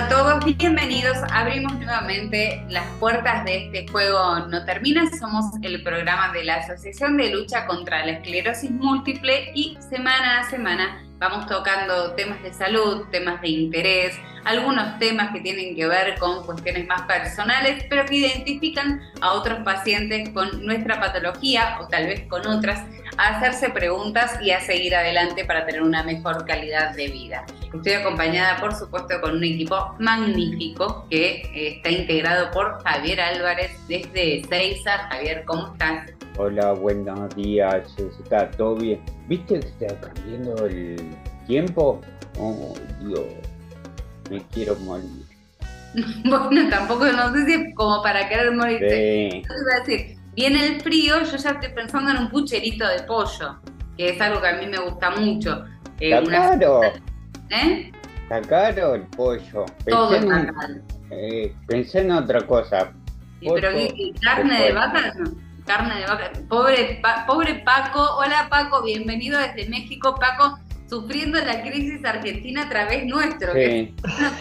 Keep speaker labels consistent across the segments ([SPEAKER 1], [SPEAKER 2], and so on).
[SPEAKER 1] a
[SPEAKER 2] todos? Bienvenidos. Abrimos nuevamente las puertas de este juego No Termina. Somos el programa de la Asociación de Lucha contra la Esclerosis Múltiple y semana a semana vamos tocando temas de salud, temas de interés, algunos temas que tienen que ver con cuestiones más personales, pero que identifican a otros pacientes con nuestra patología o tal vez con otras, a hacerse preguntas y a seguir adelante para tener una mejor calidad de vida. Estoy acompañada, por supuesto, con un equipo magnífico que eh, está integrado por Javier Álvarez desde Seiza. Javier, ¿cómo estás?
[SPEAKER 3] Hola, buenos días. ¿Está todo bien? ¿Viste que está cambiando el tiempo? Oh, Dios. Me quiero morir.
[SPEAKER 2] Bueno, tampoco no sé si es como para querer morirte.
[SPEAKER 3] Sí.
[SPEAKER 2] Yo te iba a decir, viene el frío, yo ya estoy pensando en un pucherito de pollo, que es algo que a mí me gusta mucho. Eh,
[SPEAKER 3] Está
[SPEAKER 2] una-
[SPEAKER 3] caro.
[SPEAKER 2] ¿Eh?
[SPEAKER 3] Está caro el pollo.
[SPEAKER 2] Todo está caro.
[SPEAKER 3] eh, pensé en otra cosa.
[SPEAKER 2] Pero
[SPEAKER 3] Pollo,
[SPEAKER 2] ¿qué- qué, carne de
[SPEAKER 3] pollo.
[SPEAKER 2] vaca, no. Carne de vaca. Pobre, Pa- pobre Paco, hola Paco, bienvenido desde México, Paco, sufriendo la crisis argentina a través nuestro. que.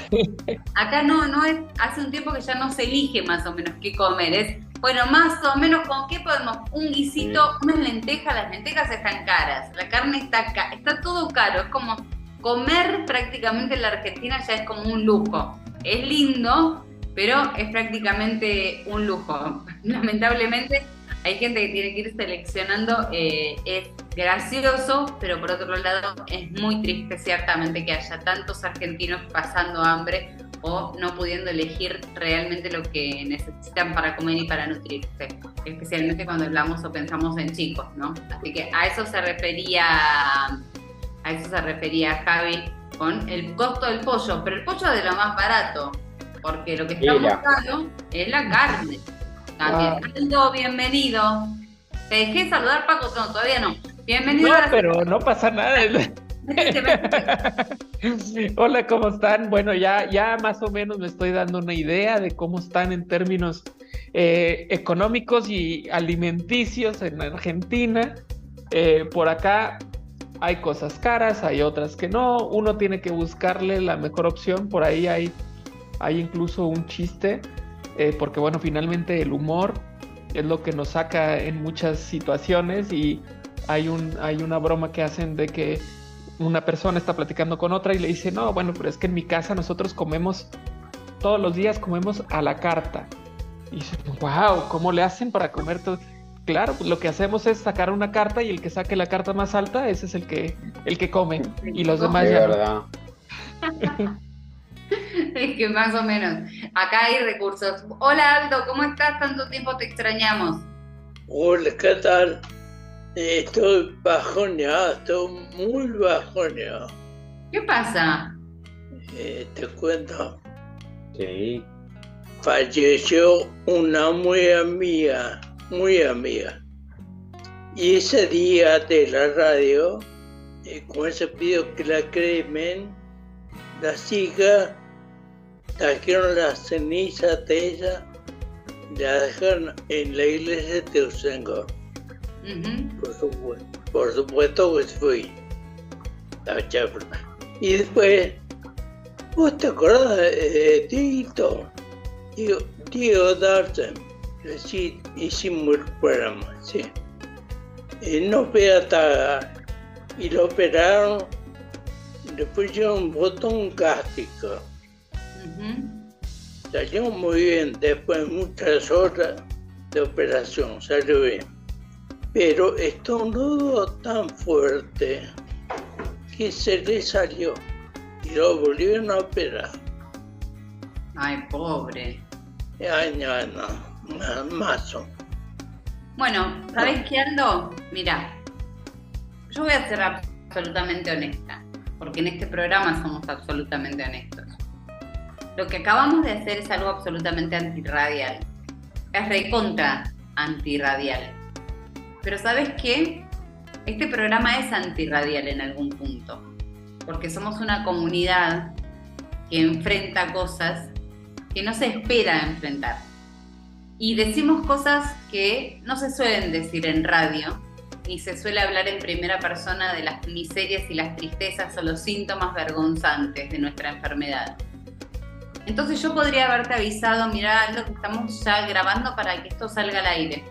[SPEAKER 2] Acá no, no es, hace un tiempo que ya no se elige más o menos qué comer, es, bueno, más o menos con qué podemos, un guisito, unas lentejas, las lentejas están caras, la carne está ca- está todo caro, es como comer prácticamente en la Argentina ya es como un lujo. Es lindo, pero es prácticamente un lujo. Lamentablemente hay gente que tiene que ir seleccionando, eh, es gracioso, pero por otro lado es muy triste ciertamente que haya tantos argentinos pasando hambre o no pudiendo elegir realmente lo que necesitan para comer y para nutrirse, especialmente cuando hablamos o pensamos en chicos, ¿no? Así que a eso se refería, a eso se refería Javi con el costo del pollo, pero el pollo es de lo más barato, porque lo que está caro es la carne. También.
[SPEAKER 4] Ah.
[SPEAKER 2] Aldo, bienvenido. Te dejé saludar, Paco, no, todavía no. Bienvenido
[SPEAKER 4] No,
[SPEAKER 2] a la
[SPEAKER 4] pero no pasa nada. Hola, ¿cómo están? Bueno, ya, ya más o menos me estoy dando una idea de cómo están en términos eh, económicos y alimenticios en Argentina. Eh, por acá hay cosas caras, hay otras que no. Uno tiene que buscarle la mejor opción. Por ahí hay, hay incluso un chiste, eh, porque bueno, finalmente el humor es lo que nos saca en muchas situaciones y hay, un, hay una broma que hacen de que una persona está platicando con otra y le dice, no, bueno, pero es que en mi casa nosotros comemos, todos los días comemos a la carta. Y dice, wow, ¿cómo le hacen para comer todo? Claro, pues lo que hacemos es sacar una carta y el que saque la carta más alta, ese es el que, el que come. Y los demás
[SPEAKER 3] De
[SPEAKER 4] ya no.
[SPEAKER 2] Es que más o menos. Acá hay recursos. Hola Aldo, ¿cómo estás? Tanto tiempo te extrañamos.
[SPEAKER 5] Hola, ¿qué tal? Estoy bajoneado, estoy muy bajoneado.
[SPEAKER 2] ¿Qué pasa?
[SPEAKER 5] Eh, te cuento,
[SPEAKER 3] Sí.
[SPEAKER 5] falleció una muy amiga, muy amiga. Y ese día de la radio, eh, como se pidió que la cremen, las hijas trajeron las cenizas de ella, la dejaron en la iglesia de Teusengo.
[SPEAKER 2] Ujú.
[SPEAKER 5] Por supuesto, por supuesto que fui. La chafra. Y después, ¿vos te acordás de Tito? Diego, Diego Darsen. Sí, hicimos el programa, sí. Y no fue hasta... Y lo operaron, le pusieron un botón gástrico.
[SPEAKER 2] Ujú.
[SPEAKER 5] Salió muy bien, después de muchas horas de operación, salió bien. pero estornudó tan fuerte que se le salió y lo volvieron a operar.
[SPEAKER 2] Ay, pobre.
[SPEAKER 5] Ay, no, no, ma- mazo.
[SPEAKER 2] Bueno, ¿sabés qué ando? Mira, yo voy a ser absolutamente honesta, porque en este programa somos absolutamente honestos. Lo que acabamos de hacer es algo absolutamente antirradial. Es recontra antirradial. Pero ¿sabes qué? Este programa es antirradial en algún punto, porque somos una comunidad que enfrenta cosas que no se espera enfrentar. Y decimos cosas que no se suelen decir en radio, ni se suele hablar en primera persona de las miserias y las tristezas o los síntomas vergonzantes de nuestra enfermedad. Entonces yo podría haberte avisado, mira, Aldo, que estamos ya grabando para que esto salga al aire.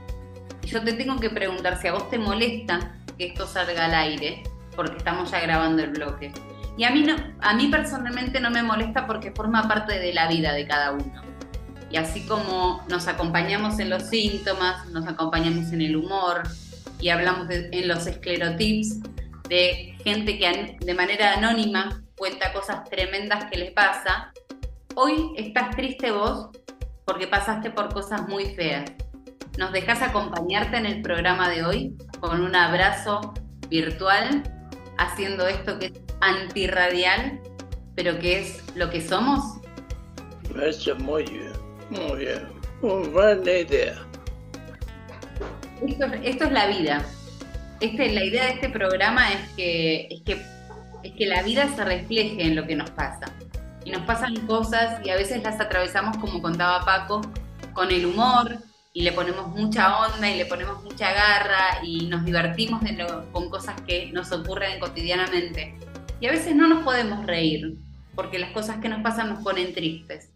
[SPEAKER 2] Y yo te tengo que preguntar si a vos te molesta que esto salga al aire, porque estamos ya grabando el bloque. Y a mí, no, a mí personalmente no me molesta porque forma parte de la vida de cada uno. Y así como nos acompañamos en los síntomas, nos acompañamos en el humor y hablamos de- en los esclerotips de gente que de manera anónima cuenta cosas tremendas que les pasa, hoy estás triste vos porque pasaste por cosas muy feas. ¿Nos dejas acompañarte en el programa de hoy con un abrazo virtual haciendo esto que es antirradial, pero que es lo que somos?
[SPEAKER 5] Muy bien, muy bien. Una buena idea.
[SPEAKER 2] Esto, es- esto es la vida. Este, la idea de este programa es que, es, que, es que la vida se refleje en lo que nos pasa. Y nos pasan cosas y a veces las atravesamos, como contaba Paco, con el humor y le ponemos mucha onda y le ponemos mucha garra y nos divertimos de lo- con cosas que nos ocurren cotidianamente. Y a veces no nos podemos reír porque las cosas que nos pasan nos ponen tristes.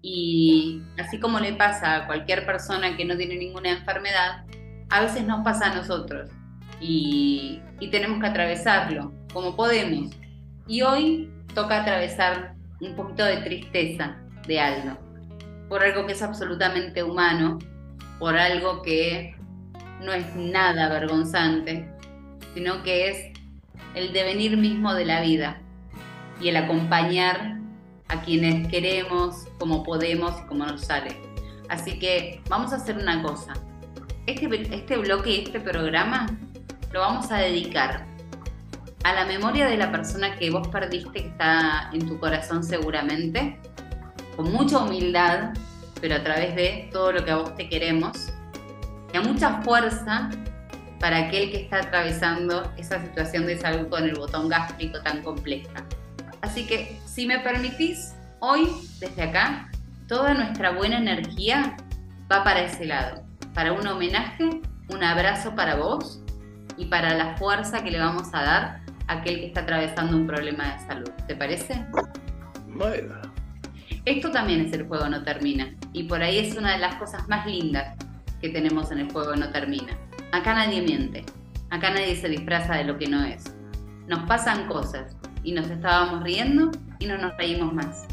[SPEAKER 2] Y así como le pasa a cualquier persona que no tiene ninguna enfermedad, a veces nos pasa a nosotros y, y tenemos que atravesarlo como podemos. Y hoy toca atravesar un poquito de tristeza de Aldo, por algo que es absolutamente humano, por algo que no es nada vergonzante, sino que es el devenir mismo de la vida y el acompañar a quienes queremos, como podemos y como nos sale. Así que vamos a hacer una cosa. Este, este bloque y este programa lo vamos a dedicar a la memoria de la persona que vos perdiste que está en tu corazón seguramente, con mucha humildad, pero a través de todo lo que a vos te queremos, y a mucha fuerza para aquel que está atravesando esa situación de salud con el botón gástrico tan compleja. Así que, si me permitís, hoy, desde acá, toda nuestra buena energía va para ese lado, para un homenaje, un abrazo para vos y para la fuerza que le vamos a dar aquel que está atravesando un problema de salud. ¿Te parece?
[SPEAKER 5] Bien.
[SPEAKER 2] Esto también es el juego no termina y por ahí es una de las cosas más lindas que tenemos en el juego no termina. Acá nadie miente, acá nadie se disfraza de lo que no es. Nos pasan cosas y nos estábamos riendo y no nos reímos más.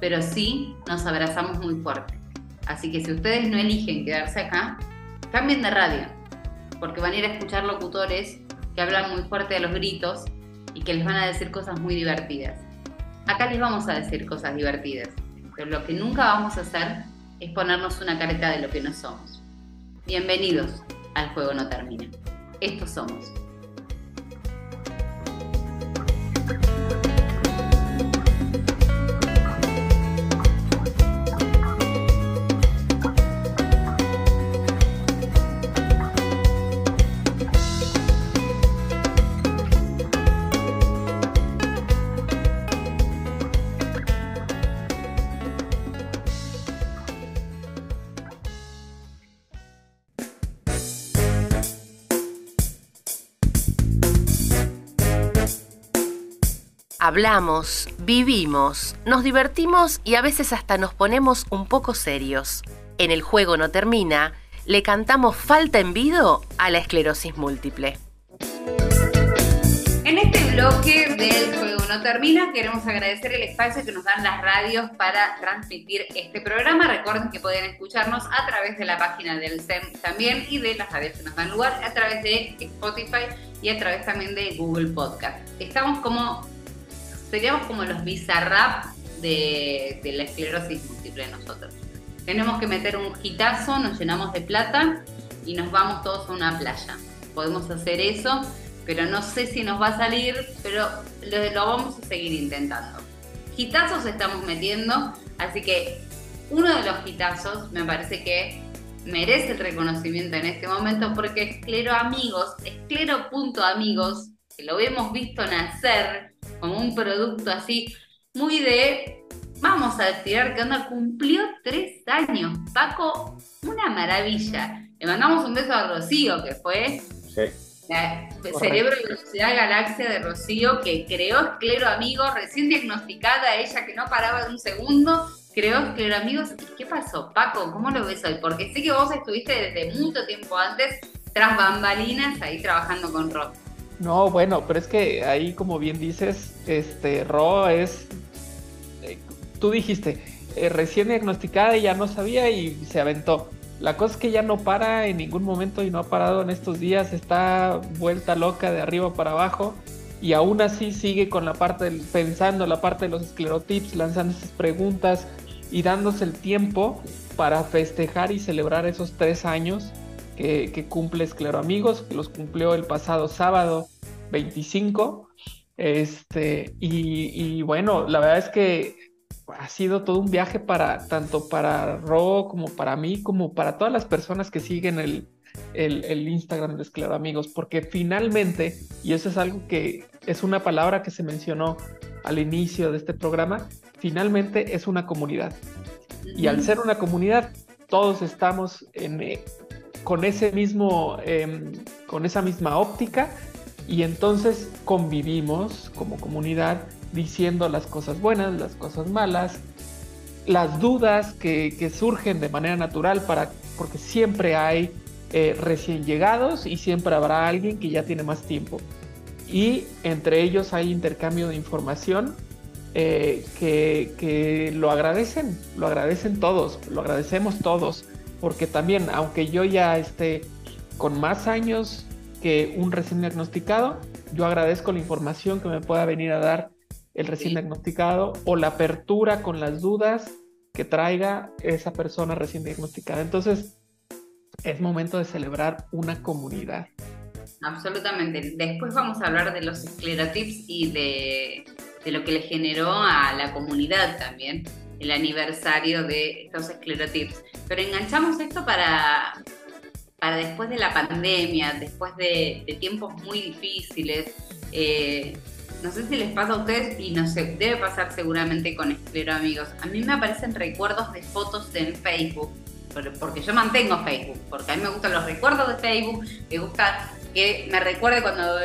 [SPEAKER 2] Pero sí nos abrazamos muy fuerte. Así que si ustedes no eligen quedarse acá, cambien de radio, porque van a ir a escuchar locutores que hablan muy fuerte a los gritos y que les van a decir cosas muy divertidas. Acá les vamos a decir cosas divertidas, pero lo que nunca vamos a hacer es ponernos una careta de lo que no somos. Bienvenidos al Juego No Termina. Estos somos.
[SPEAKER 6] Hablamos, vivimos, nos divertimos y a veces hasta nos ponemos un poco serios. En el juego no termina, le cantamos falta en vido a la esclerosis múltiple.
[SPEAKER 2] En este bloque del Juego No Termina. Queremos agradecer el espacio que nos dan las radios para transmitir este programa. Recuerden que pueden escucharnos a través de la página del SEM también y de las radios que nos dan lugar a través de Spotify y a través también de Google Podcast. Estamos como, seríamos como los bizarrap de, de la esclerosis múltiple nosotros. Tenemos que meter un hitazo, nos llenamos de plata y nos vamos todos a una playa. Podemos hacer eso pero no sé si nos va a salir, pero lo, vamos a seguir intentando. Gitazos estamos metiendo, así que uno de los gitazos me parece que merece el reconocimiento en este momento porque Esclero Amigos, Esclero.amigos, que lo hemos visto nacer como un producto así muy de, vamos a tirar que onda, cumplió tres años. Paco, una maravilla. Le mandamos un beso a Rocío, que fue
[SPEAKER 3] Sí.
[SPEAKER 2] la cerebro y velocidad galaxia de Rocío, que creó Esclero Amigos, recién diagnosticada, ella que no paraba de un segundo, creó Esclero Amigos. ¿Y qué pasó, Paco? ¿Cómo lo ves hoy? Porque sé que vos estuviste desde mucho tiempo antes, tras bambalinas, ahí trabajando con Ro.
[SPEAKER 4] No, bueno, pero es que ahí, como bien dices, este Ro es. eh, tú dijiste, eh, recién diagnosticada y ya no sabía y se aventó. La cosa es que ya no para en ningún momento y no ha parado en estos días, está vuelta loca de arriba para abajo y aún así sigue con la parte del, pensando la parte de los esclerotips, lanzando esas preguntas y dándose el tiempo para festejar y celebrar esos tres años que, que cumple Escleroamigos, que los cumplió el pasado sábado 25. Este, y, y bueno, la verdad es que ha sido todo un viaje para tanto para Ro como para mí, como para todas las personas que siguen el, el, el Instagram de Esclero Amigos, porque finalmente, y eso es algo que es una palabra que se mencionó al inicio de este programa, finalmente es una comunidad. Y al ser una comunidad, todos estamos en, con ese mismo, em, con esa misma óptica, y entonces convivimos como comunidad diciendo las cosas buenas, las cosas malas, las dudas que, surgen de manera natural para, porque siempre hay eh, recién llegados y siempre habrá alguien que ya tiene más tiempo. Y entre ellos hay intercambio de información eh, que lo agradecen, lo agradecen todos, lo agradecemos todos, porque también, aunque yo ya esté con más años que un recién diagnosticado, yo agradezco la información que me pueda venir a dar el recién
[SPEAKER 2] Sí.
[SPEAKER 4] diagnosticado o la apertura con las dudas que traiga esa persona recién diagnosticada. Entonces, es momento de celebrar una comunidad.
[SPEAKER 2] Absolutamente. Después vamos a hablar de los esclerotips y de, de lo que le generó a la comunidad también el aniversario de estos esclerotips. Pero enganchamos esto para, para después de la pandemia, después de, tiempos muy difíciles. Eh, no sé si les pasa a ustedes y no sé, debe pasar seguramente con Esclero Amigos. A mí me aparecen recuerdos de fotos en Facebook, por- porque yo mantengo Facebook, porque a mí me gustan los recuerdos de Facebook, me gusta que me recuerde cuando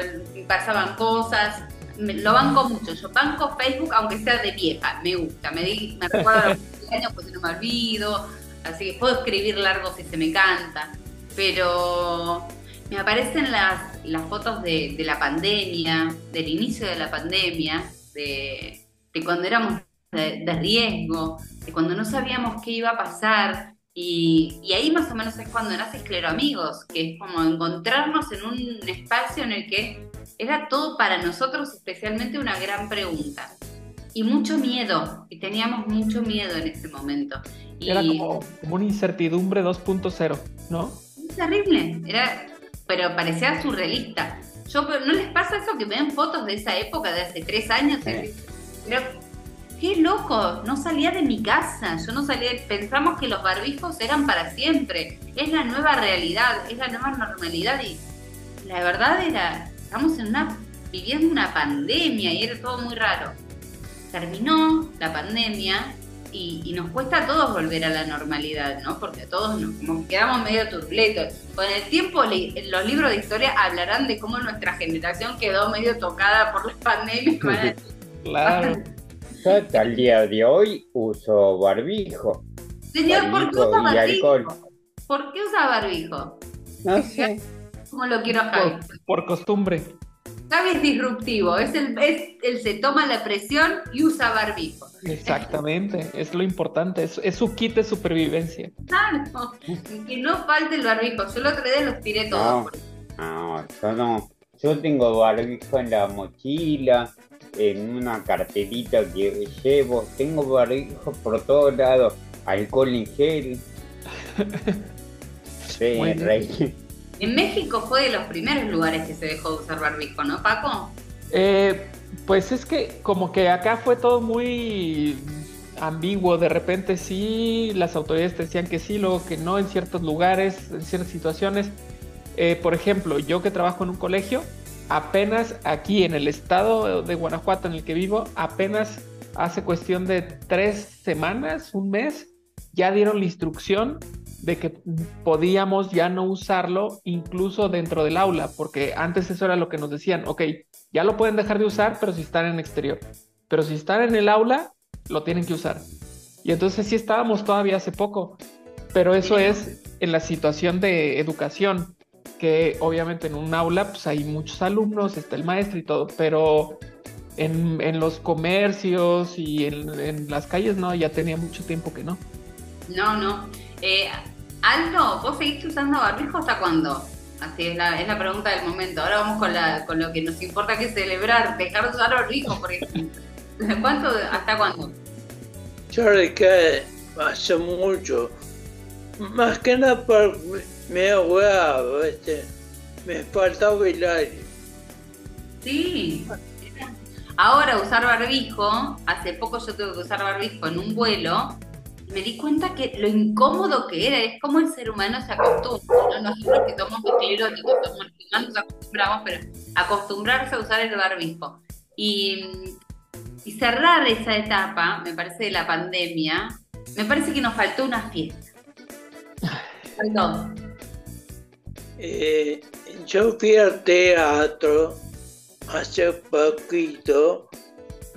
[SPEAKER 2] pasaban cosas, me- lo banco mucho, yo banco Facebook aunque sea de vieja, me gusta, me, di- me recuerda los años pues no me olvido, así que puedo escribir largo si se me canta, pero me aparecen las, las fotos de, de la pandemia, del inicio de la pandemia, de, de cuando éramos de, de riesgo, de cuando no sabíamos qué iba a pasar. Y, y ahí más o menos es cuando nace Esclero Amigos, que es como encontrarnos en un espacio en el que era todo para nosotros especialmente una gran pregunta. Y mucho miedo, y teníamos mucho miedo en ese momento. Y
[SPEAKER 4] Era como, como una incertidumbre 2.0, ¿no?
[SPEAKER 2] terrible, era, pero parecía surrealista. Yo, ¿no les pasa eso que ven fotos de esa época, de hace tres años?
[SPEAKER 3] Sí.
[SPEAKER 2] Pero, qué loco, no salía de mi casa, yo no salía, pensamos que los barbijos eran para siempre, es la nueva realidad, es la nueva normalidad y la verdad era, estamos en una, viviendo una pandemia y era todo muy raro. Terminó la pandemia y, y nos cuesta a todos volver a la normalidad, ¿no? Porque a todos nos como que quedamos medio turbulentos. Con el tiempo, los libros de historia hablarán de cómo nuestra generación quedó medio tocada por la pandemia.
[SPEAKER 4] Claro.
[SPEAKER 3] Yo hasta el día de hoy uso barbijo.
[SPEAKER 2] Señor, ¿por qué usa barbijo? ¿Por qué usa barbijo?
[SPEAKER 3] No sé.
[SPEAKER 2] ¿Cómo lo quiero acá?
[SPEAKER 4] Por, por costumbre.
[SPEAKER 2] Gaby es disruptivo, es el, es el se toma la presión y usa barbijo.
[SPEAKER 4] Exactamente, es lo importante, es, es su kit de supervivencia.
[SPEAKER 2] Claro, que no falte el barbijo. Yo el otro día los tiré todos.
[SPEAKER 3] No, no, yo no. Yo tengo barbijo en la mochila, en una carterita que llevo. Tengo barbijo por todos lados. Alcohol en gel. Sí,
[SPEAKER 4] Bueno.
[SPEAKER 3] rey.
[SPEAKER 2] En México fue de los primeros lugares que se dejó de usar barbijo, ¿no, Paco?
[SPEAKER 4] Eh, pues es que como que acá fue todo muy ambiguo, de repente sí, las autoridades te decían que sí, luego que no en ciertos lugares, en ciertas situaciones. Eh, por ejemplo, yo que trabajo en un colegio, apenas aquí en el estado de Guanajuato en el que vivo, apenas hace cuestión de tres semanas, un mes, ya dieron la instrucción de que podíamos ya no usarlo incluso dentro del aula, porque antes eso era lo que nos decían, ok, ya lo pueden dejar de usar, pero si están en exterior. Pero si están en el aula, lo tienen que usar. Y entonces sí estábamos todavía hace poco, pero eso es en la situación de educación, que obviamente en un aula pues hay muchos alumnos, está el maestro y todo, pero en, en los comercios y en, en las calles no, ya tenía mucho tiempo que no.
[SPEAKER 2] No, no. Eh, Aldo, ¿vos seguiste usando barbijo hasta cuándo? Así es la, es la pregunta del momento. Ahora vamos con, la, con lo que nos importa que es celebrar, dejar de usar barbijo, por ejemplo. ¿Cuánto, ¿Hasta cuándo?
[SPEAKER 5] Yo recae hace mucho. Más que nada por me ahogaba, ¿viste? Me faltaba el aire.
[SPEAKER 2] Sí. Ahora usar barbijo, hace poco yo tuve que usar barbijo en un vuelo, me di cuenta que lo incómodo que era, es como el ser humano se acostumbra, ¿no? nosotros que somos escleróticos, somos más nos acostumbramos, pero acostumbrarse a usar el barbijo. Y, y cerrar esa etapa, me parece, de la pandemia, me parece que nos faltó una fiesta. Faltó.
[SPEAKER 5] Eh, yo fui al teatro hace poquito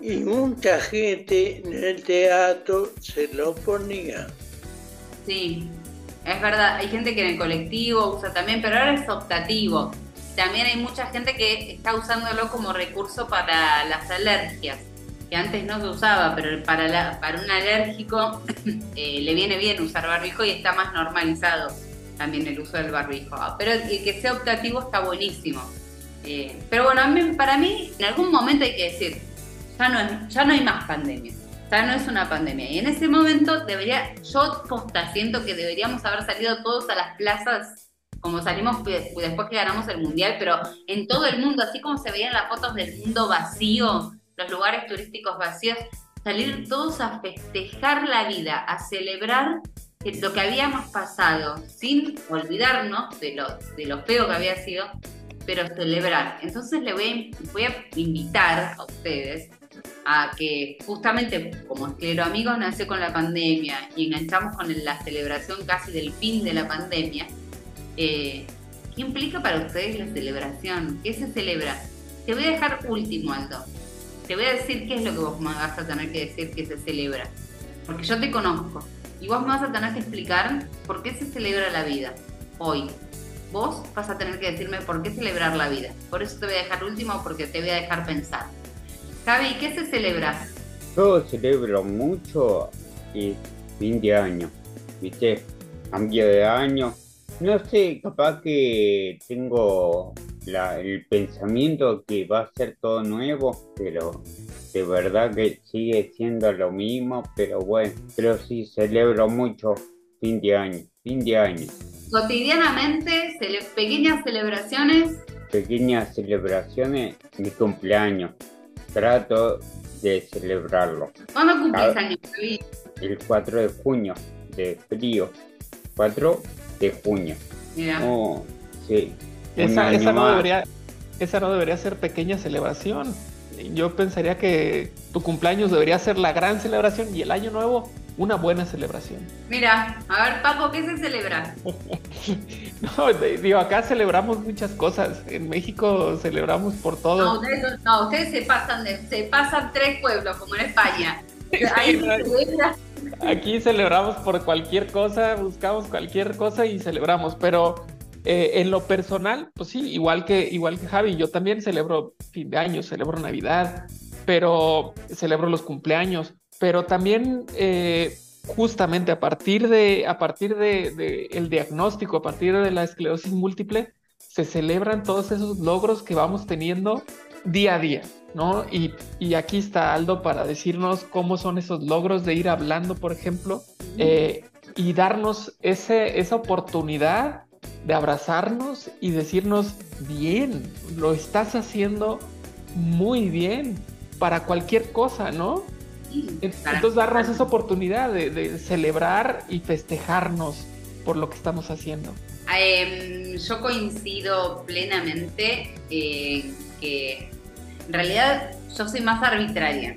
[SPEAKER 5] y mucha gente en el teatro se lo ponía.
[SPEAKER 2] Sí, es verdad. Hay gente que en el colectivo usa también, pero ahora es optativo. También hay mucha gente que está usándolo como recurso para las alergias, que antes no se usaba, pero para, la- para un alérgico eh, le viene bien usar barbijo y está más normalizado también el uso del barbijo. Pero que sea optativo está buenísimo. Eh, pero bueno, para mí en algún momento hay que decir, ya no, es- ya no hay más pandemia. Ya no es una pandemia. Y en ese momento debería, yo posta, siento que deberíamos haber salido todos a las plazas como salimos de- después que ganamos el mundial, pero en todo el mundo, así como se veían las fotos del mundo vacío, los lugares turísticos vacíos, salir todos a festejar la vida, a celebrar lo que habíamos pasado, sin olvidarnos de lo, de lo feo que había sido, pero celebrar. Entonces le voy a, voy a invitar a ustedes a que justamente como Esclero Amigos nació con la pandemia y enganchamos con la celebración casi del fin de la pandemia, eh, ¿qué implica para ustedes la celebración? ¿Qué se celebra? Te voy a dejar último, Aldo. Te voy a decir qué es lo que vos me vas a tener que decir que se celebra. Porque yo te conozco. Y vos me vas a tener que explicar por qué se celebra la vida hoy. Vos vas a tener que decirme por qué celebrar la vida. Por eso te voy a dejar último, porque te voy a dejar pensar. Javi, ¿qué se celebra?
[SPEAKER 3] Yo celebro mucho el fin de año, ¿viste? Cambio de año. No sé, capaz que tengo la- el pensamiento que va a ser todo nuevo, pero de verdad que sigue siendo lo mismo, pero bueno, pero sí celebro mucho fin de año, fin de año.
[SPEAKER 2] Cotidianamente, cele- pequeñas celebraciones.
[SPEAKER 3] Pequeñas celebraciones, mi cumpleaños. Trato de celebrarlo.
[SPEAKER 2] ¿Cuándo cumplís años, Javi?
[SPEAKER 3] el 4 de junio, de frío. 4 de junio.
[SPEAKER 2] Mira.
[SPEAKER 3] Oh, sí.
[SPEAKER 4] Esa, esa no debería, esa no debería ser pequeña celebración. Yo pensaría que tu cumpleaños debería ser la gran celebración y el año nuevo una buena celebración.
[SPEAKER 2] Mira, a ver, Paco, ¿qué se celebra?
[SPEAKER 4] No, digo, acá celebramos muchas cosas. En México celebramos por
[SPEAKER 2] No,
[SPEAKER 4] todo.
[SPEAKER 2] ustedes, no, ustedes se pasan de, se pasan tres pueblos, como en España. Ahí se celebra.
[SPEAKER 4] Aquí celebramos por cualquier cosa, buscamos cualquier cosa y celebramos. Pero Eh, en lo personal, pues sí, igual que, igual que Javi, yo también celebro fin de año, celebro Navidad, pero celebro los cumpleaños, pero también eh, justamente a partir de, a partir de, de el diagnóstico, a partir de la esclerosis múltiple, se celebran todos esos logros que vamos teniendo día a día, ¿no? Y, y aquí está Aldo para decirnos cómo son esos logros de ir hablando, por ejemplo, eh, y darnos ese, esa oportunidad de abrazarnos y decirnos, bien, lo estás haciendo muy bien para cualquier cosa, ¿no? Entonces darnos esa oportunidad de, de celebrar y festejarnos por lo que estamos haciendo.
[SPEAKER 2] Eh, yo coincido plenamente eh, que en realidad yo soy más arbitraria.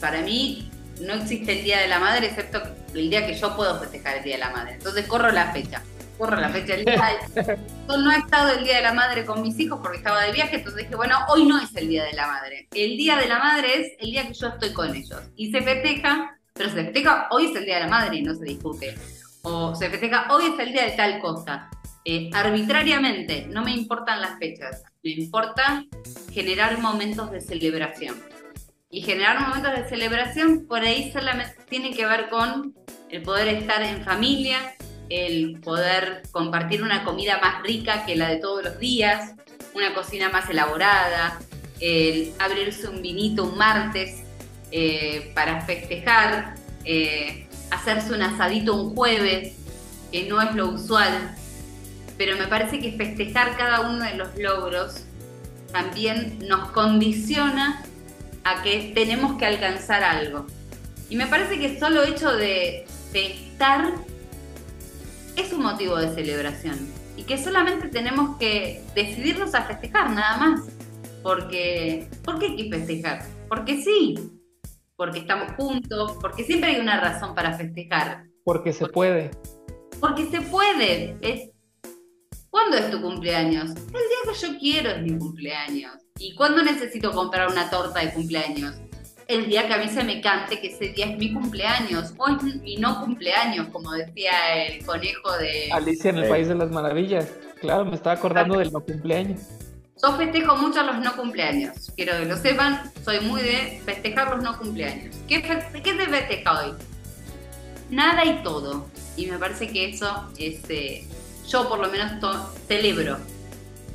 [SPEAKER 2] Para mí no existe el Día de la Madre excepto el día que yo puedo festejar el Día de la Madre. Entonces corro la fecha. Corro la fecha. El día de- Yo no he estado el Día de la Madre con mis hijos porque estaba de viaje, entonces dije, bueno, hoy no es el Día de la Madre. El Día de la Madre es el día que yo estoy con ellos. Y se festeja, pero se festeja, hoy es el Día de la Madre y no se discute. O se festeja, hoy es el día de tal cosa. Eh, arbitrariamente, no me importan las fechas, me importa generar momentos de celebración. Y generar momentos de celebración por ahí solamente tiene que ver con el poder estar en familia, el poder compartir una comida más rica que la de todos los días, una cocina más elaborada, el abrirse un vinito un martes eh, para festejar, eh, hacerse un asadito un jueves, que no es lo usual, pero me parece que festejar cada uno de los logros también nos condiciona a que tenemos que alcanzar algo. Y me parece que solo hecho de, de estar es un motivo de celebración. Y que solamente tenemos que decidirnos a festejar, nada más. Porque, ¿por qué hay que festejar? Porque sí. Porque estamos juntos, porque siempre hay una razón para festejar.
[SPEAKER 4] Porque se puede.
[SPEAKER 2] Porque se puede. Es, ¿Cuándo es tu cumpleaños? El día que yo quiero es mi cumpleaños. ¿Y cuándo necesito comprar una torta de cumpleaños? El día que a mí se me cante que ese día es mi cumpleaños. O es mi no cumpleaños, como decía el conejo de...
[SPEAKER 4] Alicia en el
[SPEAKER 3] Sí.
[SPEAKER 4] País de las Maravillas. Claro, me estaba acordando del no cumpleaños.
[SPEAKER 2] Yo festejo mucho los no cumpleaños. Quiero que lo sepan, soy muy de festejar los no cumpleaños. ¿Qué, fe- qué se festeja hoy? Nada y todo. Y me parece que eso es... eh, yo por lo menos celebro.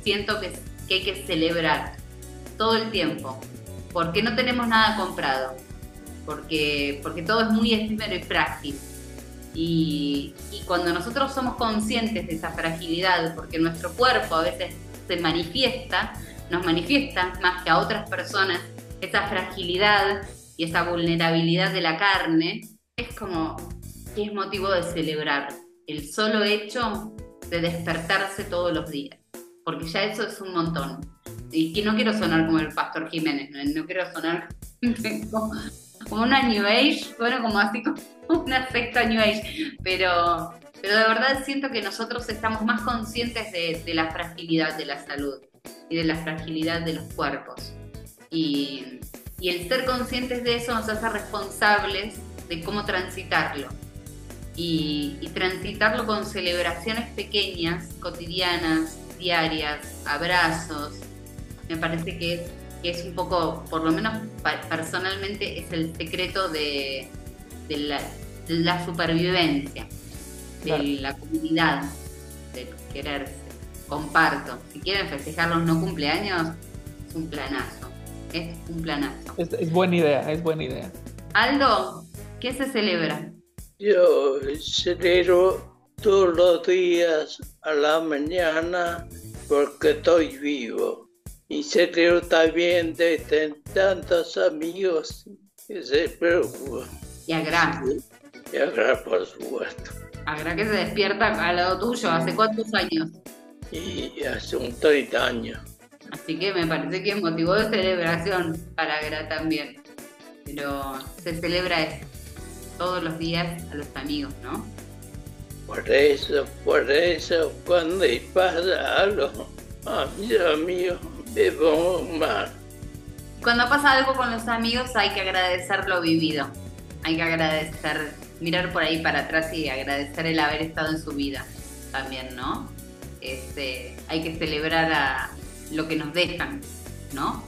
[SPEAKER 2] Siento que, que hay que celebrar todo el tiempo. Porque no tenemos nada comprado. Porque, porque todo es muy efímero y frágil. Y, y cuando nosotros somos conscientes de esa fragilidad, porque nuestro cuerpo a veces se manifiesta, nos manifiesta más que a otras personas esa fragilidad y esa vulnerabilidad de la carne, es como que es motivo de celebrar el solo hecho de despertarse todos los días, porque ya eso es un montón. Y que no quiero sonar como el pastor Jiménez, no, quiero sonar como, una New Age, bueno, como así como una secta New Age, pero, pero de verdad siento que nosotros estamos más conscientes de, la fragilidad de la salud y de la fragilidad de los cuerpos. Y, y el ser conscientes de eso nos hace responsables de cómo transitarlo. Y, y transitarlo con celebraciones pequeñas, cotidianas, diarias, abrazos. Me parece que es, que es un poco, por lo menos personalmente, es el secreto de, de la, de la supervivencia, de
[SPEAKER 4] Claro.
[SPEAKER 2] la comunidad, de quererse. Comparto. Si quieren festejar los no cumpleaños, es un planazo. Es un planazo.
[SPEAKER 4] Es, es buena idea, es buena idea.
[SPEAKER 2] Aldo, ¿qué se celebra?
[SPEAKER 5] Yo celebro todos los días a la mañana porque estoy vivo. Y celebro también de tener tantos amigos que se preocupan.
[SPEAKER 2] Y Agra.
[SPEAKER 5] Y acá, por supuesto.
[SPEAKER 2] Agra que se despierta al lado tuyo. ¿Hace cuántos años?
[SPEAKER 5] Y hace un 30 años.
[SPEAKER 2] Así que me parece que es motivo de celebración para Agra también. Pero se celebra eso, todos los días a los amigos, ¿no?
[SPEAKER 5] Por eso, por eso, cuando pasa algo a mis amigos, pongo mal.
[SPEAKER 2] Cuando pasa algo con los amigos hay que agradecer lo vivido. Hay que agradecer, mirar por ahí para atrás y agradecer el haber estado en su vida también, ¿no? este, hay que celebrar a lo que nos dejan, ¿no?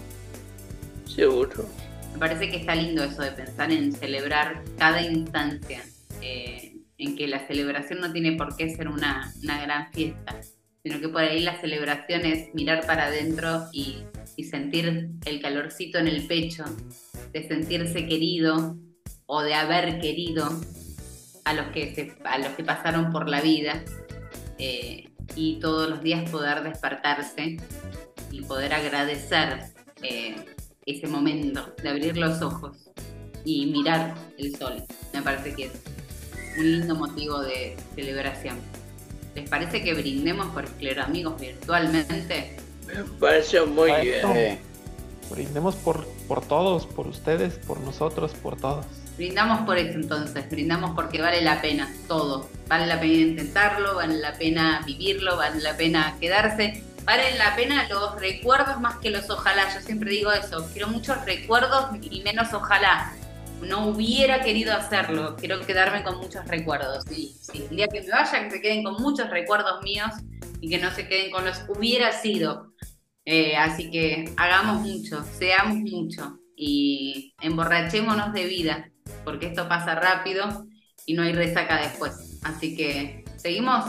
[SPEAKER 5] Seguro.
[SPEAKER 2] Me parece que está lindo eso de pensar en celebrar cada instancia, eh, en que la celebración no tiene por qué ser una, una gran fiesta, sino que por ahí la celebración es mirar para adentro y, y sentir el calorcito en el pecho, de sentirse querido o de haber querido a los que, se- a los que pasaron por la vida eh, y todos los días poder despertarse y poder agradecer eh, ese momento de abrir los ojos y mirar el sol. Me parece que es un lindo motivo de celebración. ¿Les parece que brindemos por Escleroamigos virtualmente?
[SPEAKER 5] Me parece muy bien.
[SPEAKER 4] Perfecto.
[SPEAKER 3] Eh,
[SPEAKER 4] Brindemos por, por todos, por ustedes, por nosotros, por todos.
[SPEAKER 2] Brindamos por eso entonces, brindamos porque vale la pena todo. Vale la pena intentarlo, vale la pena vivirlo, vale la pena quedarse, valen la pena los recuerdos más que los ojalá. Yo siempre digo eso, quiero muchos recuerdos y menos ojalá. No hubiera querido hacerlo, quiero quedarme con muchos recuerdos. Y sí, el día que me vaya, que se queden con muchos recuerdos míos y que no se queden con los hubiera sido. Eh, así que hagamos mucho, seamos mucho y emborrachémonos de vida, porque esto pasa rápido y no hay resaca después. Así que seguimos,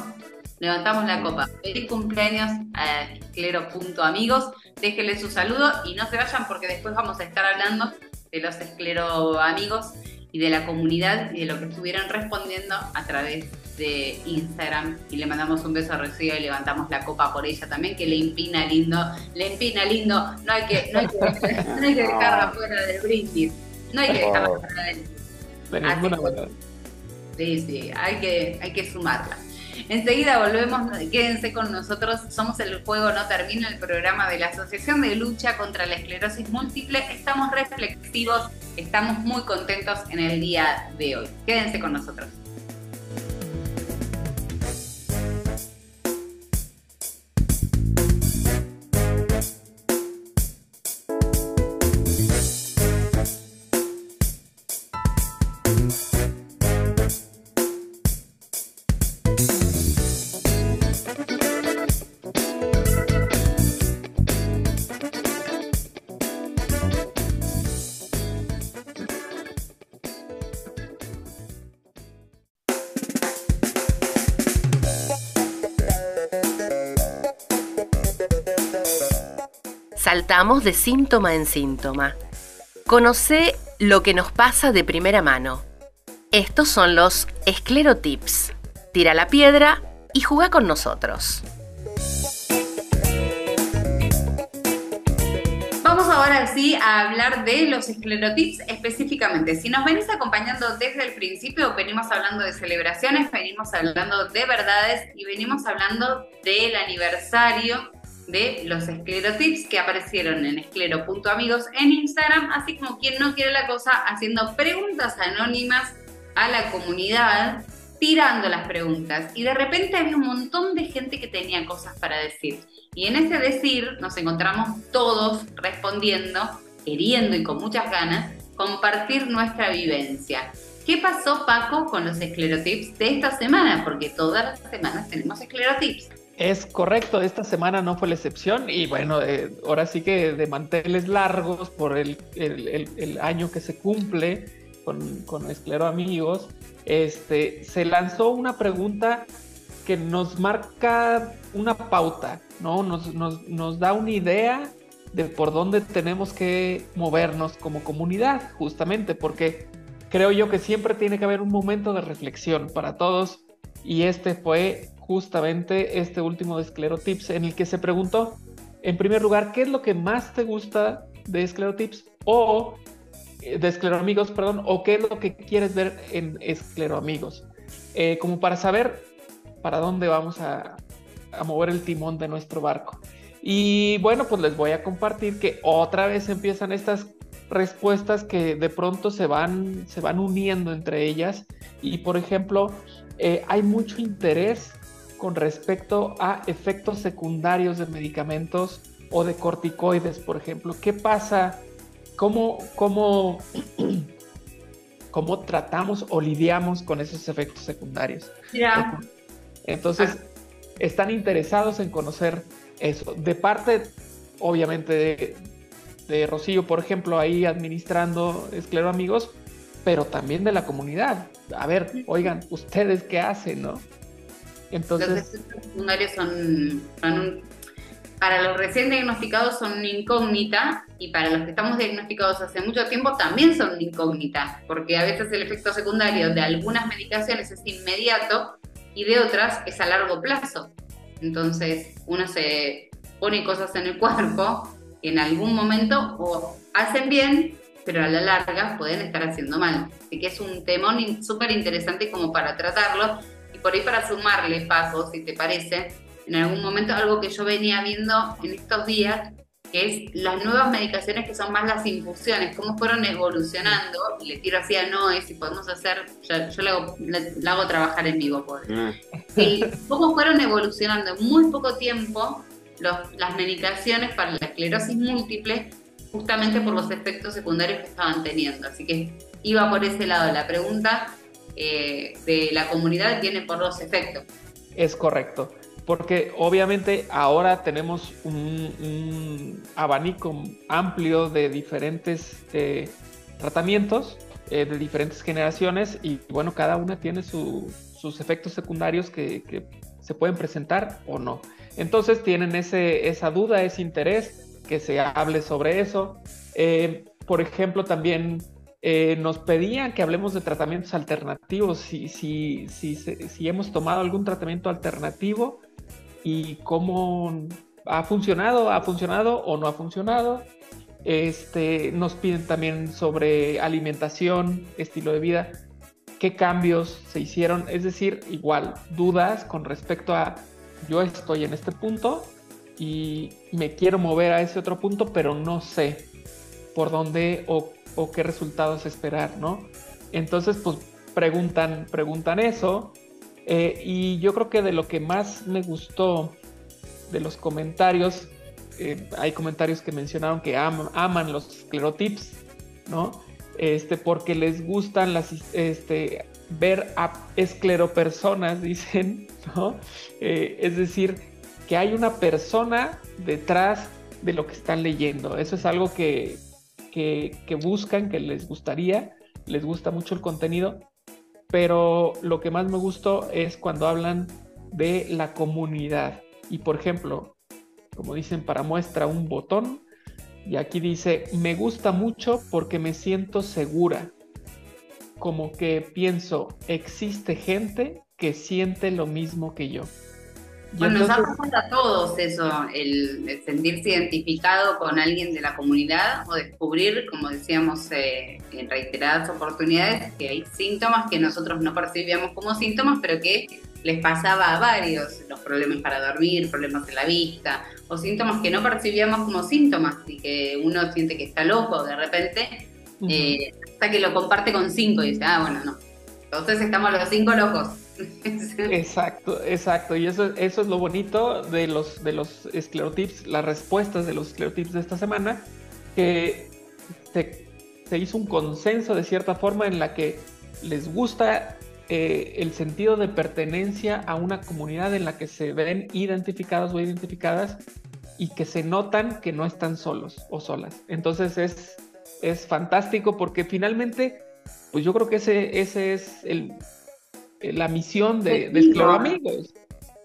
[SPEAKER 2] levantamos la copa. Feliz cumpleaños a esclero.amigos. Déjenle su saludo y no se vayan porque después vamos a estar hablando de los esclero amigos y de la comunidad y de lo que estuvieron respondiendo a través de Instagram. Y le mandamos un beso a Rocío y levantamos la copa por ella también que le empina lindo, le empina lindo, no hay que, no hay que, no hay que dejarla fuera del brindis, no hay que dejarla fuera del
[SPEAKER 4] De
[SPEAKER 2] Así
[SPEAKER 4] ninguna manera.
[SPEAKER 2] Sí, sí, hay que, hay que sumarla. Enseguida volvemos, quédense con nosotros. Somos El Juego No Termina, el programa de la Asociación de Lucha contra la Esclerosis Múltiple. Estamos reflexivos, estamos muy contentos en el día de hoy. Quédense con nosotros.
[SPEAKER 6] Saltamos de síntoma en síntoma. Conoce lo que nos pasa de primera mano. Estos son los esclerotips. Tira la piedra y juega con nosotros.
[SPEAKER 2] Vamos ahora sí a hablar de los esclerotips específicamente. Si nos venís acompañando desde el principio, venimos hablando de celebraciones, venimos hablando de verdades y venimos hablando del aniversario de los esclerotips que aparecieron en esclero.amigos en Instagram, así como quien no quiere la cosa, haciendo preguntas anónimas a la comunidad, tirando las preguntas. Y de repente había un montón de gente que tenía cosas para decir. Y en ese decir nos encontramos todos respondiendo, queriendo y con muchas ganas compartir nuestra vivencia. ¿Qué pasó, Paco, con los esclerotips de esta semana? Porque todas las semanas tenemos esclerotips.
[SPEAKER 4] Es correcto, esta semana no fue la excepción y bueno, eh, ahora sí que de manteles largos por el, año que se cumple con, con Esclero Amigos, este, se lanzó una pregunta que nos marca una pauta, ¿no? Nos da una idea de por dónde tenemos que movernos como comunidad, justamente, porque creo yo que siempre tiene que haber un momento de reflexión para todos y este fue justamente este último de Esclerotips en el que se preguntó, en primer lugar, ¿qué es lo que más te gusta de Esclerotips? O eh, de Escleroamigos, perdón, o qué es lo que quieres ver en Escleroamigos. Eh, como para saber para dónde vamos a, a mover el timón de nuestro barco. Y bueno, pues les voy a compartir que otra vez empiezan estas respuestas que de pronto se van, se van uniendo entre ellas. Y por ejemplo, eh, hay mucho interés con respecto a efectos secundarios de medicamentos o de corticoides, por ejemplo. ¿Qué pasa? ¿Cómo, cómo, cómo tratamos o lidiamos con esos efectos secundarios?
[SPEAKER 2] Mira,
[SPEAKER 4] Entonces, están interesados en conocer eso. De parte, obviamente, de, de Rocío, por ejemplo, ahí administrando Esclero Amigos, pero también de la comunidad. A ver, oigan, ¿ustedes qué hacen, no?
[SPEAKER 2] Los
[SPEAKER 4] Entonces,
[SPEAKER 2] efectos secundarios son, son un- para los recién diagnosticados son una incógnita y para los que estamos diagnosticados hace mucho tiempo también son una incógnita, porque a veces el efecto secundario de algunas medicaciones es inmediato y de otras es a largo plazo. Entonces uno se pone cosas en el cuerpo que en algún momento o hacen bien, pero a la larga pueden estar haciendo mal. Así que es un temón súper interesante como para tratarlo y por ahí para sumarle pasos, si te parece, en algún momento algo que yo venía viendo en estos días, que es las nuevas medicaciones que son más las infusiones, cómo fueron evolucionando, y le tiro así a Noé si podemos hacer, yo, yo la, hago, la- la hago trabajar en vivo, pobre.
[SPEAKER 3] Ah,
[SPEAKER 2] Y cómo fueron evolucionando en muy poco tiempo los- las medicaciones para la esclerosis múltiple, justamente por los efectos secundarios que estaban teniendo. Así que iba por ese lado. La pregunta eh, de la comunidad viene por los efectos.
[SPEAKER 4] Es correcto, porque obviamente ahora tenemos un, abanico amplio de diferentes eh, tratamientos, eh, de diferentes generaciones y bueno, cada una tiene su- sus efectos secundarios que, que se pueden presentar o no. Entonces tienen ese, esa duda, ese interés, que se hable sobre eso. Eh, por ejemplo, también eh, nos pedían que hablemos de tratamientos alternativos, si, si, si, si hemos tomado algún tratamiento alternativo y cómo ha funcionado, ha funcionado o no ha funcionado. Este, nos piden también sobre alimentación, estilo de vida, qué cambios se hicieron, es decir, igual dudas con respecto a yo estoy en este punto y me quiero mover a ese otro punto, pero no sé por dónde o, qué resultados esperar, ¿no? Entonces, pues preguntan, preguntan eso. eh, y yo creo que de lo que más me gustó de los comentarios, eh, hay comentarios que mencionaron que am- aman los esclerotips, ¿no? Este, porque les gustan las, este, ver a escleropersonas, dicen, ¿no? Eh, es decir, que hay una persona detrás de lo que están leyendo. Eso es algo que, que, buscan, que les gustaría, les gusta mucho el contenido, pero lo que más me gustó es cuando hablan de la comunidad. Y por ejemplo, como dicen para muestra un botón, y aquí dice, me gusta mucho porque me siento segura. Como que pienso, existe gente que siente lo mismo que yo.
[SPEAKER 2] Bueno, nos ha pasado a todos eso, el, el sentirse identificado con alguien de la comunidad o descubrir, como decíamos eh, en reiteradas oportunidades, que hay síntomas que nosotros no percibíamos como síntomas, pero que les pasaba a varios, los problemas para dormir, problemas en la vista, o síntomas que no percibíamos como síntomas y que uno siente que está loco de repente, eh, hasta que lo comparte con cinco y dice, ah, bueno, no. Entonces estamos los cinco locos.
[SPEAKER 4] Exacto, exacto. Y eso, eso es lo bonito de los, de los esclerotips, las respuestas de los esclerotips de esta semana, que se, hizo un consenso de cierta forma en la que les gusta eh, el sentido de pertenencia a una comunidad en la que se ven identificados o identificadas y que se notan que no están solos o solas. Entonces es, es fantástico porque finalmente, pues yo creo que ese, ese es el, la misión de, de Escleroamigos.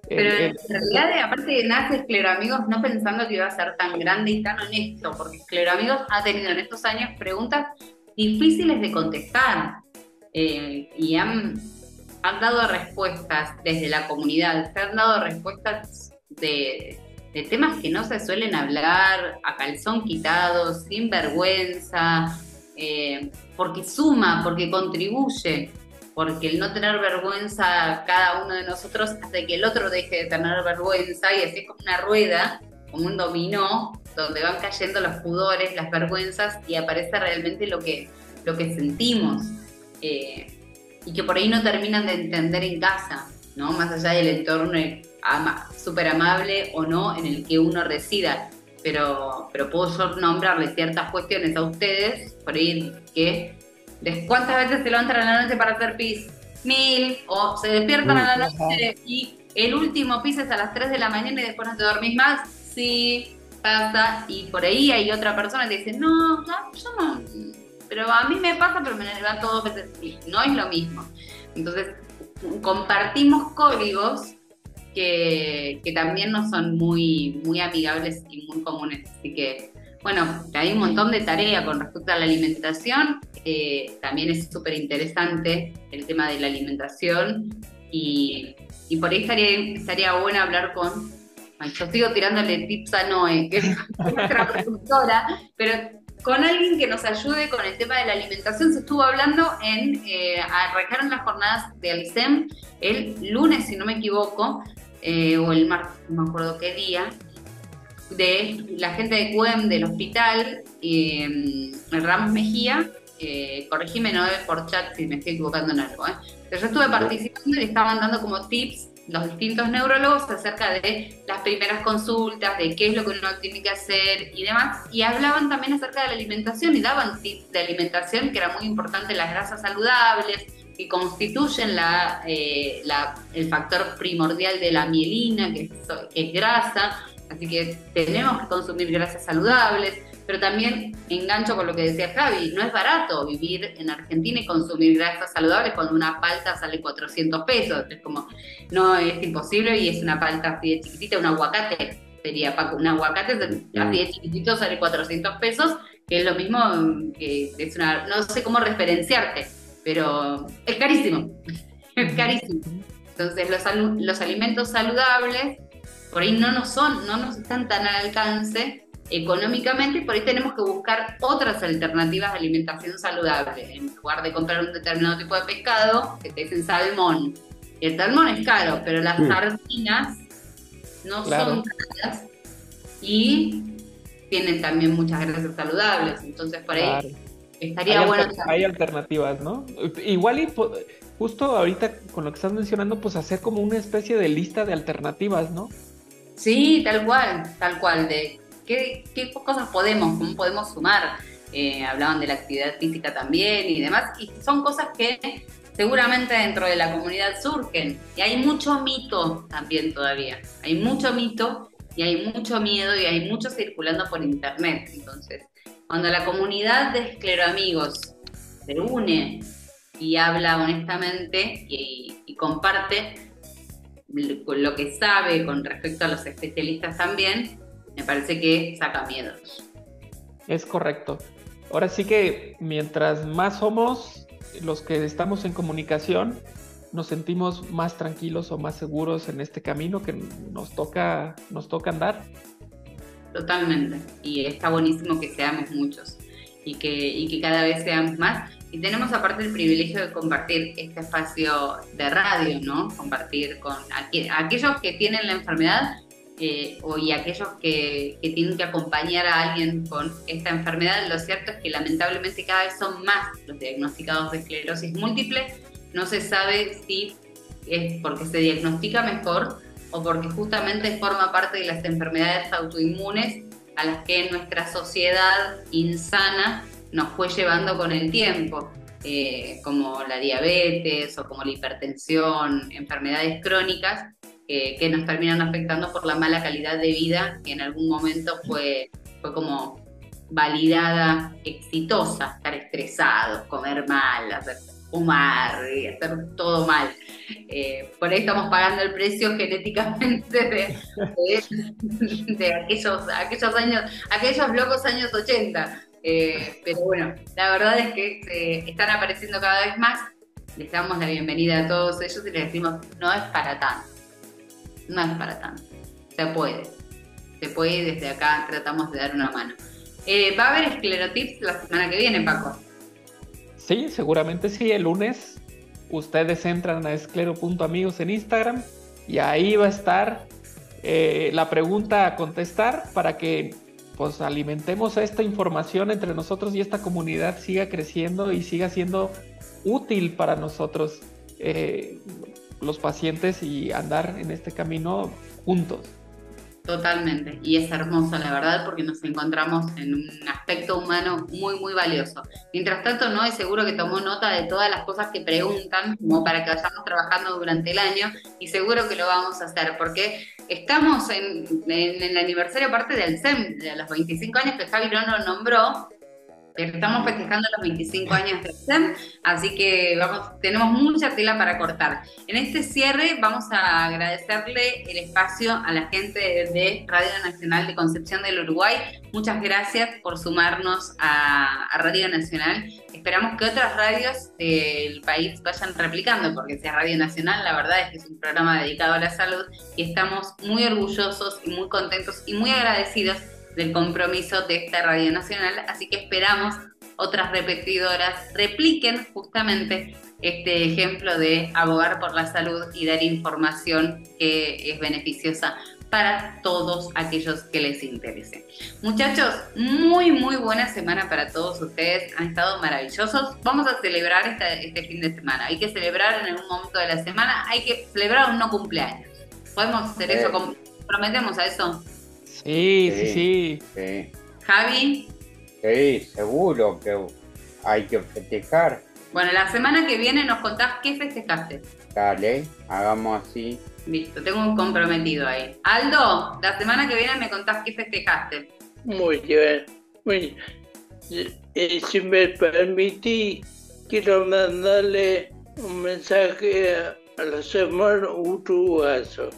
[SPEAKER 2] Pero
[SPEAKER 4] El-
[SPEAKER 2] en realidad, eh, aparte nace Escleroamigos no pensando que iba a ser tan grande y tan honesto, porque Escleroamigos ha tenido en estos años preguntas difíciles de contestar eh, y han, han dado respuestas desde la comunidad, se han dado respuestas de, de temas que no se suelen hablar a calzón quitado, sin vergüenza, eh, porque suma, porque contribuye porque el no tener vergüenza cada uno de nosotros hace que el otro deje de tener vergüenza y así es como una rueda, como un dominó, donde van cayendo los pudores, las vergüenzas y aparece realmente lo que, lo que sentimos eh, y que por ahí no terminan de entender en casa, ¿no? Más allá del entorno ama, súper amable o no en el que uno resida. Pero, pero puedo yo nombrarle ciertas cuestiones a ustedes, por ahí que cuántas veces se levantan a la noche para hacer pis, mil, o se despiertan a la noche y el último piso es a las 3 de la mañana y después no te dormís más. Sí, pasa. Y por ahí hay otra persona que dice, no, no, yo no. Pero a mí me pasa, pero me levanto dos veces. Y no es lo mismo. Entonces, compartimos códigos que, que también no son muy, muy amigables y muy comunes. Así que, bueno, hay un montón de tarea con respecto a la alimentación. Eh, también es súper interesante el tema de la alimentación y, por ahí estaría, estaría bueno hablar con... yo sigo tirándole tips a Noé, que es nuestra productora, pero con alguien que nos ayude con el tema de la alimentación. Se estuvo hablando en, eh, arrancaron las jornadas de Alcem el lunes, si no me equivoco, eh, o el martes, no me acuerdo qué día, de la gente de CUEM del hospital, eh, Ramos Mejía, eh, corregime Noé por chat si me estoy equivocando en algo, ¿eh? yo estuve participando y estaban dando como tips los distintos neurólogos acerca de las primeras consultas, de qué es lo que uno tiene que hacer y demás. Y hablaban también acerca de la alimentación y daban tips de alimentación, que era muy importante las grasas saludables, que constituyen la, eh, el factor primordial de la mielina, que es grasa. Así que tenemos que consumir grasas saludables, pero también engancho con lo que decía Javi, no es barato vivir en Argentina y consumir grasas saludables cuando una palta sale 400 pesos. Es como, no es imposible y es una palta así de chiquitita, un aguacate sería, Paco, un aguacate así de chiquitito sale 400 pesos, que es lo mismo que es una, no sé cómo referenciarte, pero es carísimo, es carísimo. Entonces los alimentos saludables por ahí no nos son, no nos están tan al alcance económicamente y por ahí tenemos que buscar otras alternativas de alimentación saludable. En lugar de comprar un determinado tipo de pescado, que te dicen salmón. Y el salmón es caro, pero las
[SPEAKER 3] Mm.
[SPEAKER 2] sardinas no
[SPEAKER 4] Claro.
[SPEAKER 2] son caras y tienen también muchas grasas saludables. Entonces por ahí
[SPEAKER 4] Claro.
[SPEAKER 2] estaría
[SPEAKER 4] hay,
[SPEAKER 2] bueno
[SPEAKER 4] alter- hay alternativas, ¿no? Igual y justo ahorita con lo que estás mencionando, pues hacer como una especie de lista de alternativas, ¿no?
[SPEAKER 2] Sí, tal cual, tal cual, de qué, cosas podemos, cómo podemos sumar. Eh, hablaban de la actividad física también y demás, y son cosas que seguramente dentro de la comunidad surgen. Y hay mucho mito también todavía, hay mucho mito y hay mucho miedo y hay mucho circulando por internet. Entonces, cuando la comunidad de escleroamigos se une y habla honestamente y, comparte, lo que sabe con respecto a los especialistas también, me parece que saca miedos.
[SPEAKER 4] Es correcto. Ahora sí que mientras más somos los que estamos en comunicación, nos sentimos más tranquilos o más seguros en este camino que nos toca, nos toca andar.
[SPEAKER 2] Totalmente. Y está buenísimo que seamos muchos y que, y que cada vez seamos más. Y tenemos aparte el privilegio de compartir este espacio de radio, ¿no? Compartir con aqu- aquellos que tienen la enfermedad eh, o, y aquellos que, que tienen que acompañar a alguien con esta enfermedad. Lo cierto es que lamentablemente cada vez son más los diagnosticados de esclerosis múltiple. No se sabe si es porque se diagnostica mejor o porque justamente forma parte de las enfermedades autoinmunes a las que nuestra sociedad insana nos fue llevando con el tiempo, eh, como la diabetes o como la hipertensión, enfermedades crónicas que nos terminan afectando por la mala calidad de vida que en algún momento fue, fue como validada exitosa, estar estresados, comer mal, hacer fumar y hacer todo mal. Eh, por ahí estamos pagando el precio genéticamente de, de, de aquellos, aquellos años, aquellos locos años 80. Eh, pero bueno, la verdad es que eh, están apareciendo cada vez más. Les damos la bienvenida a todos ellos y les decimos, no es para tanto. No es para tanto. Se puede. Se puede y desde acá tratamos de dar una mano. Eh, va a haber esclerotips la semana que viene, Paco.
[SPEAKER 4] Sí, seguramente sí. El lunes ustedes entran a esclero.amigos en Instagram y ahí va a estar la pregunta a contestar para que pues alimentemos esta información entre nosotros y esta comunidad siga creciendo y siga siendo útil para nosotros eh, los pacientes y andar en este camino juntos.
[SPEAKER 2] Totalmente. Y es hermoso, la verdad, porque nos encontramos en un aspecto humano muy, muy valioso. Mientras tanto, no es seguro que tomó nota de todas las cosas que preguntan, como para que vayamos trabajando durante el año, y seguro que lo vamos a hacer, porque estamos en, en el aniversario aparte del SEM, de los 25 años que Javi no lo nombró, Estamos festejando los 25 años del SEM, así que vamos, tenemos mucha tela para cortar. En este cierre vamos a agradecerle el espacio a la gente de Radio Nacional de Concepción del Uruguay. Muchas gracias por sumarnos a, a Radio Nacional. Esperamos que otras radios del país vayan replicando, porque si es Radio Nacional, la verdad es que es un programa dedicado a la salud y estamos muy orgullosos y muy contentos y muy agradecidos del compromiso de esta Radio Nacional, así que esperamos otras repetidoras repliquen justamente este ejemplo de abogar por la salud y dar información que es beneficiosa para todos aquellos que les interese. Muchachos, muy muy buena semana para todos ustedes, han estado maravillosos. Vamos a celebrar este fin de semana, hay que celebrar en algún momento de la semana, hay que celebrar un no cumpleaños. ¿Podemos hacer eso? ¿Prometemos a eso?
[SPEAKER 4] Sí, sí, sí.
[SPEAKER 2] Javi.
[SPEAKER 3] Sí, seguro que hay que festejar.
[SPEAKER 2] Bueno, la semana que viene nos contás qué festejaste.
[SPEAKER 3] Dale, hagamos así.
[SPEAKER 2] Listo, tengo un comprometido ahí. Aldo, la semana que viene me contás qué festejaste.
[SPEAKER 5] Muy bien, muy bien. si me permitís, quiero mandarle un mensaje a la semana uruguayo.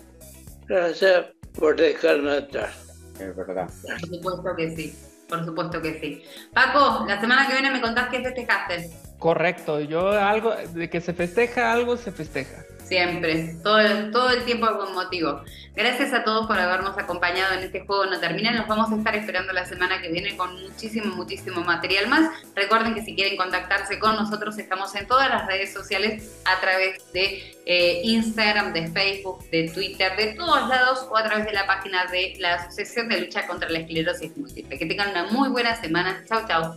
[SPEAKER 5] Gracias por dejarme atrás
[SPEAKER 3] es verdad.
[SPEAKER 2] Por supuesto que sí, por supuesto que sí. Paco, la semana que viene me contás qué festejaste.
[SPEAKER 4] Correcto, yo algo, de que se festeja algo, se festeja.
[SPEAKER 2] Siempre, todo el, todo el tiempo con motivo. Gracias a todos por habernos acompañado en este juego No Termina. Nos vamos a estar esperando la semana que viene con muchísimo, muchísimo material más. Recuerden que si quieren contactarse con nosotros, estamos en todas las redes sociales a través de eh, Instagram, de Facebook, de Twitter, de todos lados o a través de la página de la Asociación de Lucha contra la Esclerosis Múltiple. Que tengan una muy buena semana. Chao, chao.